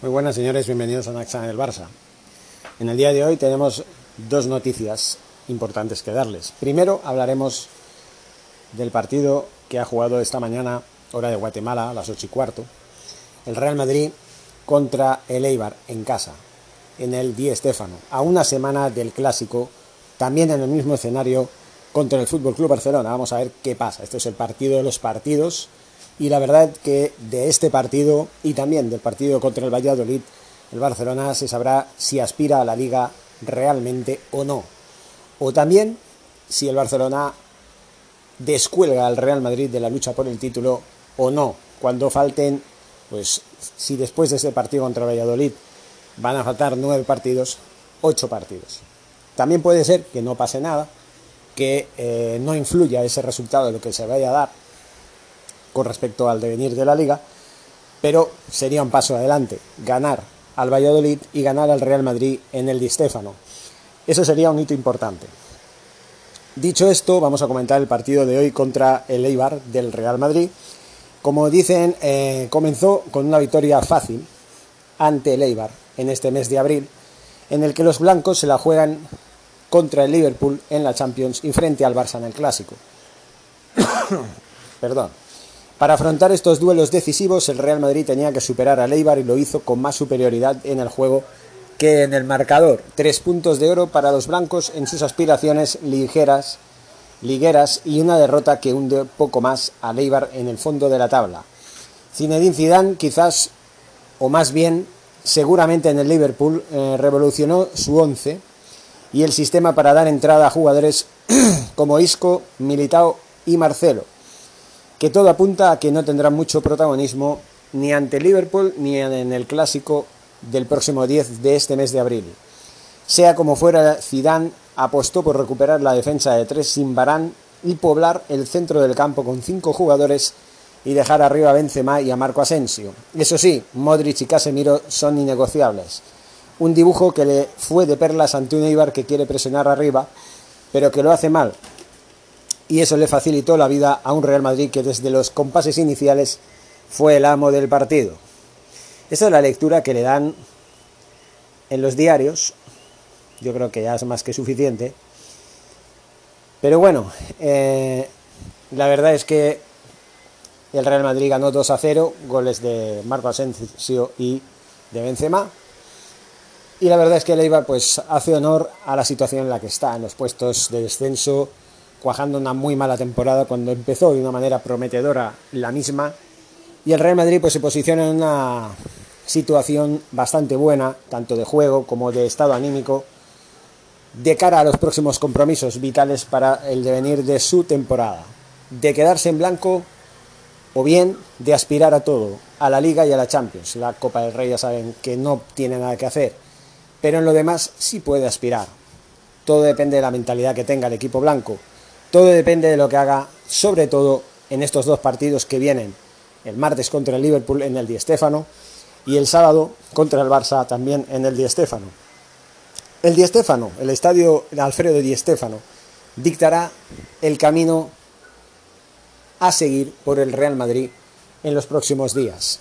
Muy buenas señores, bienvenidos a Naxa en el Barça. En el día de hoy tenemos dos noticias importantes que darles. Primero hablaremos del partido que ha jugado esta mañana, hora de Guatemala, a las 8 y cuarto, el Real Madrid contra el Eibar en casa, en el Di Stéfano, a una semana del clásico, también en el mismo escenario contra el Fútbol Club Barcelona. Vamos a ver qué pasa. Este es el partido de los partidos y la verdad que de este partido y también del partido contra el Valladolid, el Barcelona se sabrá si aspira a la liga realmente o no. O también si el Barcelona descuelga al Real Madrid de la lucha por el título o no. Cuando falten, pues si después de ese partido contra Valladolid van a faltar nueve partidos, ocho partidos. También puede ser que no pase nada, que eh, no influya ese resultado de lo que se vaya a dar con respecto al devenir de la liga, pero sería un paso adelante, ganar al Valladolid y ganar al Real Madrid en el Di Stéfano. Eso sería un hito importante. Dicho esto, vamos a comentar el partido de hoy contra el Eibar del Real Madrid. Como dicen, eh, comenzó con una victoria fácil ante el Eibar en este mes de abril, en el que los blancos se la juegan contra el Liverpool en la Champions y frente al Barça en el Clásico. Perdón. Para afrontar estos duelos decisivos, el Real Madrid tenía que superar al Eibar y lo hizo con más superioridad en el juego que en el marcador. Tres puntos de oro para los blancos en sus aspiraciones ligeras, ligueras y una derrota que hunde poco más al Eibar en el fondo de la tabla. Zinedine Zidane quizás, o más bien, seguramente en el Liverpool, eh, revolucionó su once y el sistema para dar entrada a jugadores como Isco, Militao y Marcelo que todo apunta a que no tendrá mucho protagonismo ni ante Liverpool ni en el clásico del próximo 10 de este mes de abril. Sea como fuera, Zidane apostó por recuperar la defensa de tres sin Barán y poblar el centro del campo con cinco jugadores y dejar arriba a Benzema y a Marco Asensio. Eso sí, Modric y Casemiro son innegociables. Un dibujo que le fue de perlas ante un Eibar que quiere presionar arriba, pero que lo hace mal, y eso le facilitó la vida a un Real Madrid que desde los compases iniciales fue el amo del partido. Esa es la lectura que le dan en los diarios, yo creo que ya es más que suficiente. Pero bueno, eh, la verdad es que el Real Madrid ganó 2 a 0, goles de Marco Asensio y de Benzema. Y la verdad es que el Eibar pues hace honor a la situación en la que está, en los puestos de descenso cuajando una muy mala temporada cuando empezó de una manera prometedora la misma. Y el Real Madrid pues, se posiciona en una situación bastante buena, tanto de juego como de estado anímico, de cara a los próximos compromisos vitales para el devenir de su temporada. De quedarse en blanco o bien de aspirar a todo, a la Liga y a la Champions. La Copa del Rey ya saben que no tiene nada que hacer, pero en lo demás sí puede aspirar. Todo depende de la mentalidad que tenga el equipo blanco todo depende de lo que haga, sobre todo en estos dos partidos que vienen, el martes contra el Liverpool en el Di Stéfano y el sábado contra el Barça también en el Di Stéfano. El Di Stéfano, el estadio Alfredo Di Stéfano, dictará el camino a seguir por el Real Madrid en los próximos días.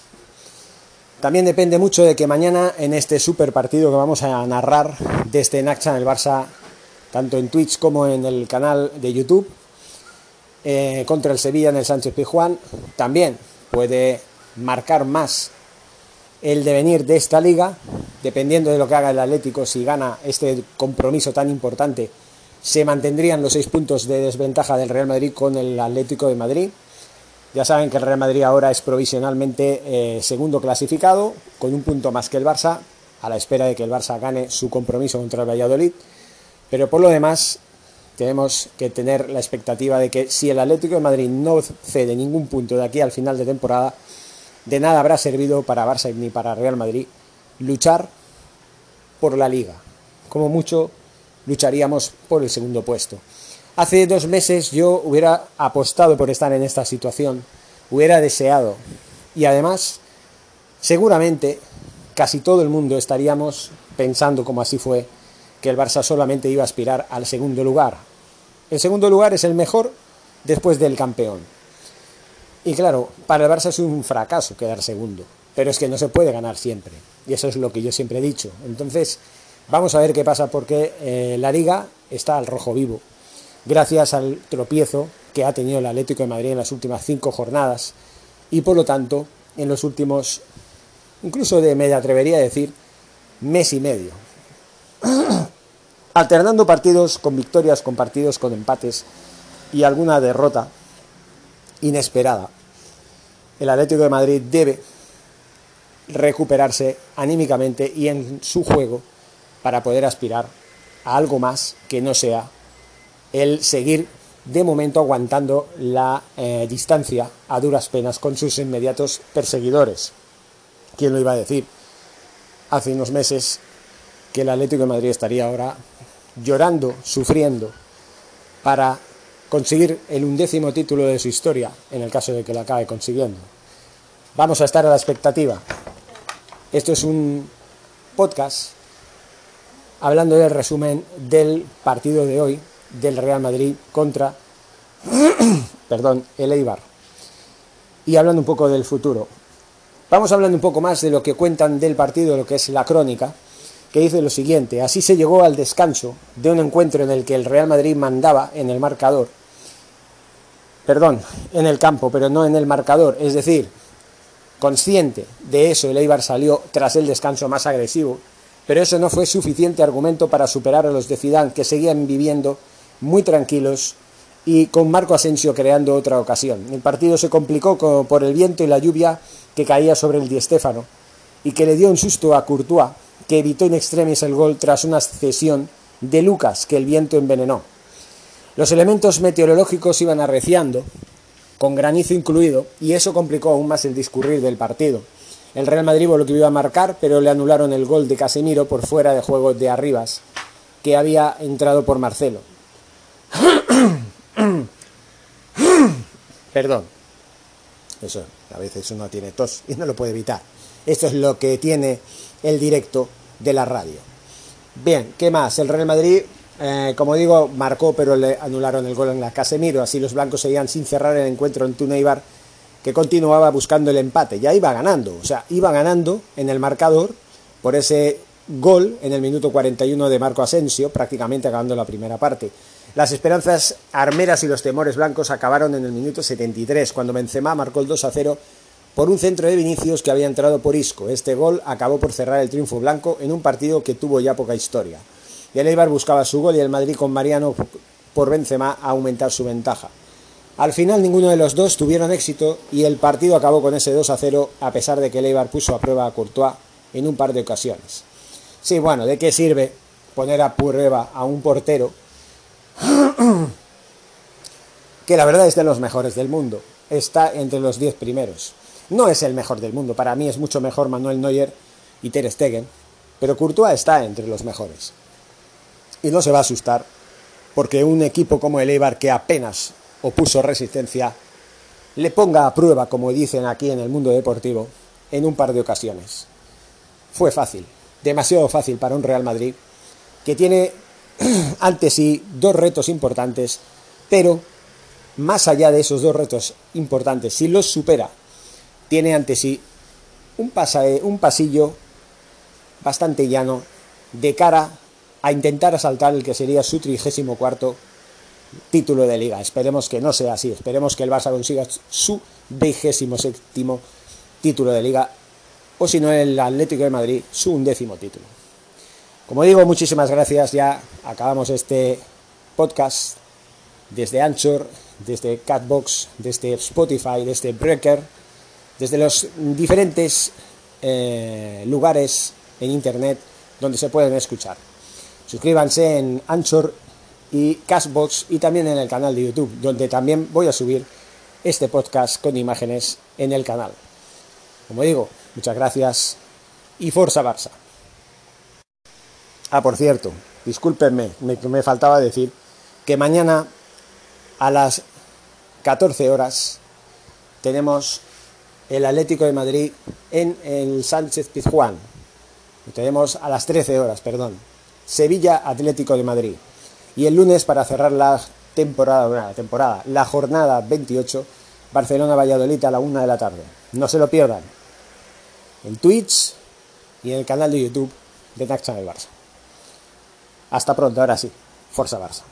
También depende mucho de que mañana en este super partido que vamos a narrar desde Naxa en el Barça tanto en Twitch como en el canal de YouTube, eh, contra el Sevilla en el Sánchez Pizjuán. También puede marcar más el devenir de esta liga, dependiendo de lo que haga el Atlético, si gana este compromiso tan importante, se mantendrían los seis puntos de desventaja del Real Madrid con el Atlético de Madrid. Ya saben que el Real Madrid ahora es provisionalmente eh, segundo clasificado, con un punto más que el Barça, a la espera de que el Barça gane su compromiso contra el Valladolid. Pero por lo demás, tenemos que tener la expectativa de que si el Atlético de Madrid no cede ningún punto de aquí al final de temporada, de nada habrá servido para Barça ni para Real Madrid luchar por la liga. Como mucho lucharíamos por el segundo puesto. Hace dos meses yo hubiera apostado por estar en esta situación, hubiera deseado y además seguramente casi todo el mundo estaríamos pensando como así fue que el Barça solamente iba a aspirar al segundo lugar. El segundo lugar es el mejor después del campeón. Y claro, para el Barça es un fracaso quedar segundo. pero es que no se puede ganar siempre. Y eso es lo que yo siempre he dicho. Entonces, vamos a ver qué pasa, porque eh, la liga está al rojo vivo, gracias al tropiezo que ha tenido el Atlético de Madrid en las últimas cinco jornadas y por lo tanto en los últimos, incluso de me atrevería a decir, mes y medio. Alternando partidos con victorias, con partidos con empates y alguna derrota inesperada. El Atlético de Madrid debe recuperarse anímicamente y en su juego para poder aspirar a algo más que no sea el seguir de momento aguantando la eh, distancia a duras penas con sus inmediatos perseguidores. ¿Quién lo iba a decir? Hace unos meses que el Atlético de Madrid estaría ahora llorando, sufriendo, para conseguir el undécimo título de su historia, en el caso de que lo acabe consiguiendo. Vamos a estar a la expectativa. Esto es un podcast hablando del resumen del partido de hoy del Real Madrid contra perdón, el Eibar. Y hablando un poco del futuro. Vamos hablando un poco más de lo que cuentan del partido, lo que es la crónica, que dice lo siguiente, así se llegó al descanso de un encuentro en el que el Real Madrid mandaba en el marcador, perdón, en el campo, pero no en el marcador, es decir, consciente de eso, el Eibar salió tras el descanso más agresivo, pero eso no fue suficiente argumento para superar a los de Zidane, que seguían viviendo muy tranquilos y con Marco Asensio creando otra ocasión. El partido se complicó por el viento y la lluvia que caía sobre el Di Stéfano y que le dio un susto a Courtois, que evitó en extremis el gol tras una cesión de Lucas que el viento envenenó. Los elementos meteorológicos iban arreciando, con granizo incluido, y eso complicó aún más el discurrir del partido. El Real Madrid volvió a marcar, pero le anularon el gol de Casemiro por fuera de juego de Arribas, que había entrado por Marcelo. Perdón. Eso, a veces uno tiene tos y no lo puede evitar. Esto es lo que tiene el directo de la radio. Bien, ¿qué más? El Real Madrid, eh, como digo, marcó, pero le anularon el gol en la Casemiro. Así los blancos seguían sin cerrar el encuentro en Tuneibar, que continuaba buscando el empate. Ya iba ganando, o sea, iba ganando en el marcador por ese gol en el minuto 41 de Marco Asensio, prácticamente acabando la primera parte. Las esperanzas armeras y los temores blancos acabaron en el minuto 73, cuando Benzema marcó el 2 a 0 por un centro de Vinicius que había entrado por Isco. Este gol acabó por cerrar el triunfo blanco en un partido que tuvo ya poca historia. Y el Eibar buscaba su gol y el Madrid con Mariano por Benzema a aumentar su ventaja. Al final ninguno de los dos tuvieron éxito y el partido acabó con ese 2 a 0 a pesar de que el puso a prueba a Courtois en un par de ocasiones. Sí, bueno, ¿de qué sirve poner a prueba a un portero que la verdad es de los mejores del mundo. Está entre los 10 primeros. No es el mejor del mundo, para mí es mucho mejor Manuel Neuer y Ter Stegen, pero Courtois está entre los mejores. Y no se va a asustar porque un equipo como el Eibar que apenas opuso resistencia le ponga a prueba, como dicen aquí en el mundo deportivo, en un par de ocasiones. Fue fácil, demasiado fácil para un Real Madrid que tiene ante sí dos retos importantes, pero más allá de esos dos retos importantes, si los supera, tiene ante sí un, un pasillo bastante llano de cara a intentar asaltar el que sería su trigésimo cuarto título de liga. Esperemos que no sea así, esperemos que el Barça consiga su vigésimo séptimo título de liga o si no el Atlético de Madrid su undécimo título. Como digo, muchísimas gracias. Ya acabamos este podcast desde Anchor, desde Catbox, desde Spotify, desde Breaker, desde los diferentes eh, lugares en Internet donde se pueden escuchar. Suscríbanse en Anchor y Castbox y también en el canal de YouTube, donde también voy a subir este podcast con imágenes en el canal. Como digo, muchas gracias y Forza Barça. Ah, por cierto, discúlpenme, me, me faltaba decir que mañana a las 14 horas tenemos el Atlético de Madrid en el Sánchez Pizjuán. tenemos a las 13 horas, perdón. Sevilla Atlético de Madrid. Y el lunes para cerrar la temporada, la temporada, la jornada 28, Barcelona Valladolid a la 1 de la tarde. No se lo pierdan. en Twitch y en el canal de YouTube de Next Channel Barça. Hasta pronto, ahora sí. Forza Barça.